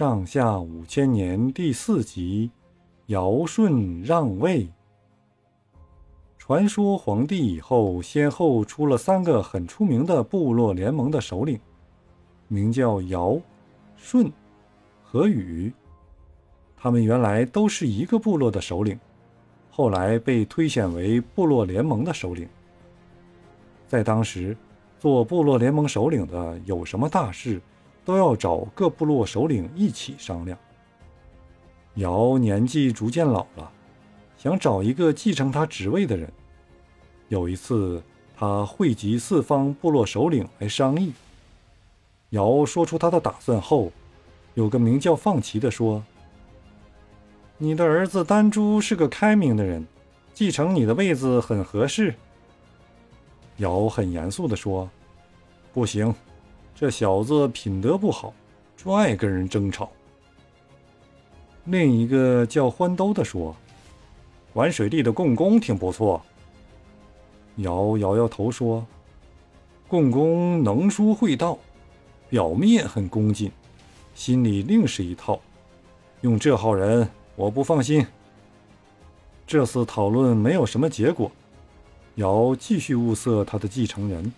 上下五千年第四集：尧舜让位。传说黄帝以后，先后出了三个很出名的部落联盟的首领，名叫尧、舜和禹。他们原来都是一个部落的首领，后来被推选为部落联盟的首领。在当时，做部落联盟首领的有什么大事？都要找各部落首领一起商量。尧年纪逐渐老了，想找一个继承他职位的人。有一次，他汇集四方部落首领来商议。尧说出他的打算后，有个名叫放奇的说：“你的儿子丹朱是个开明的人，继承你的位子很合适。”尧很严肃地说：“不行。”这小子品德不好，专爱跟人争吵。另一个叫欢兜的说：“玩水利的共工挺不错。”尧摇摇头说：“共工能说会道，表面很恭敬，心里另是一套。用这号人，我不放心。”这次讨论没有什么结果，尧继续物色他的继承人。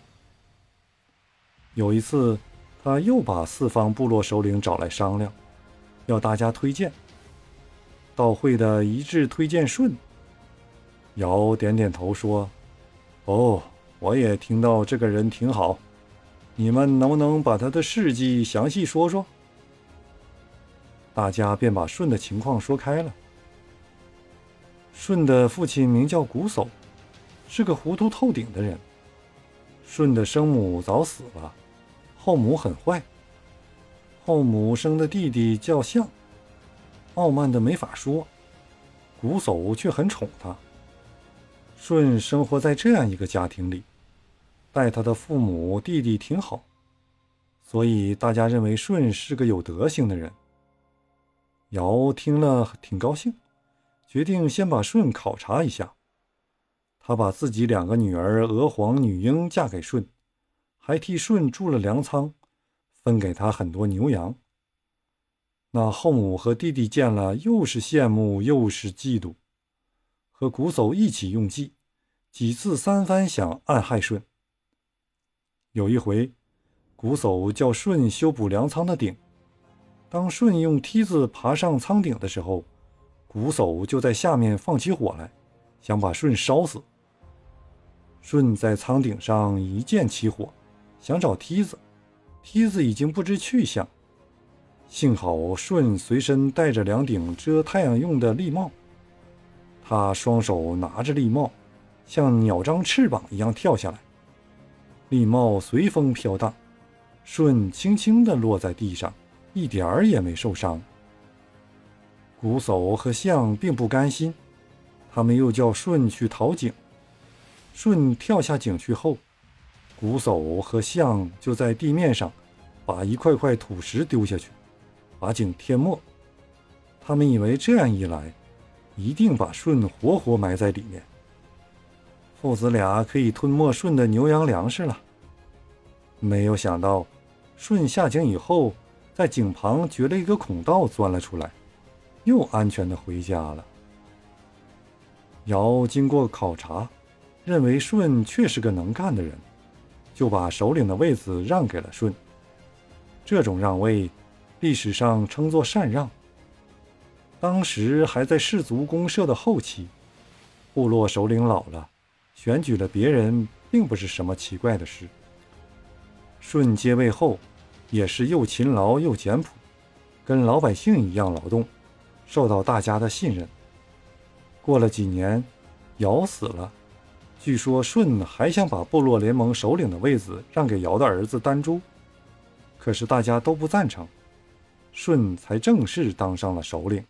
有一次，他又把四方部落首领找来商量，要大家推荐。到会的一致推荐舜。尧点点头说：“哦，我也听到这个人挺好。你们能不能把他的事迹详细说说？”大家便把舜的情况说开了。舜的父亲名叫瞽叟，是个糊涂透顶的人。舜的生母早死了。后母很坏，后母生的弟弟叫象，傲慢的没法说，瞽叟却很宠他。舜生活在这样一个家庭里，待他的父母弟弟挺好，所以大家认为舜是个有德行的人。尧听了挺高兴，决定先把舜考察一下。他把自己两个女儿娥皇、女英嫁给舜。还替舜筑了粮仓，分给他很多牛羊。那后母和弟弟见了，又是羡慕又是嫉妒，和瞽叟一起用计，几次三番想暗害舜。有一回，瞽叟叫舜修补粮仓的顶，当舜用梯子爬上仓顶的时候，瞽叟就在下面放起火来，想把舜烧死。舜在仓顶上一见起火。想找梯子，梯子已经不知去向。幸好舜随身带着两顶遮太阳用的笠帽，他双手拿着笠帽，像鸟张翅膀一样跳下来，笠帽随风飘荡，舜轻轻地落在地上，一点儿也没受伤。瞽叟和象并不甘心，他们又叫舜去淘井。舜跳下井去后。瞽叟和象就在地面上把一块块土石丢下去，把井填没。他们以为这样一来，一定把舜活活埋在里面，父子俩可以吞没舜的牛羊粮食了。没有想到，舜下井以后，在井旁掘了一个孔道，钻了出来，又安全的回家了。尧经过考察，认为舜确是个能干的人。就把首领的位子让给了舜。这种让位，历史上称作禅让。当时还在氏族公社的后期，部落首领老了，选举了别人，并不是什么奇怪的事。舜接位后，也是又勤劳又简朴，跟老百姓一样劳动，受到大家的信任。过了几年，尧死了。据说舜还想把部落联盟首领的位子让给尧的儿子丹朱，可是大家都不赞成，舜才正式当上了首领。